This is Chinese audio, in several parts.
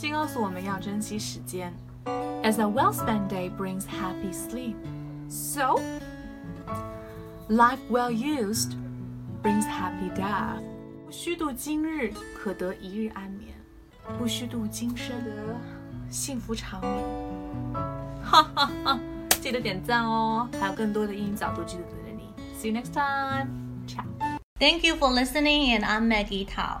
既告诉我们要珍惜时间。As a well-spent day brings happy sleep, so life well used brings happy death. 不虚度今日，可得一日安眠；不虚度今生，得幸福长眠。哈哈哈！记得点赞哦，还有更多的英语角度记得等着你。See you next time. Ciao. Thank you for listening, and I'm Maggie Tao.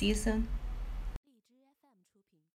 precisa